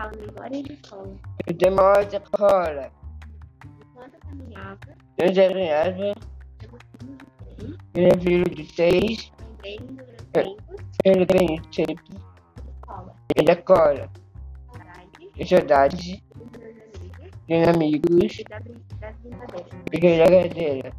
fala memória de escola. Eu tenho de escola. Enquanto eu caminhava, Eu já ganhava. eu de seis, Eu era filho de seis. lembrei Eu ganhei de. Eu. Saudade Eu meus amigos Tenho e da brincadeira.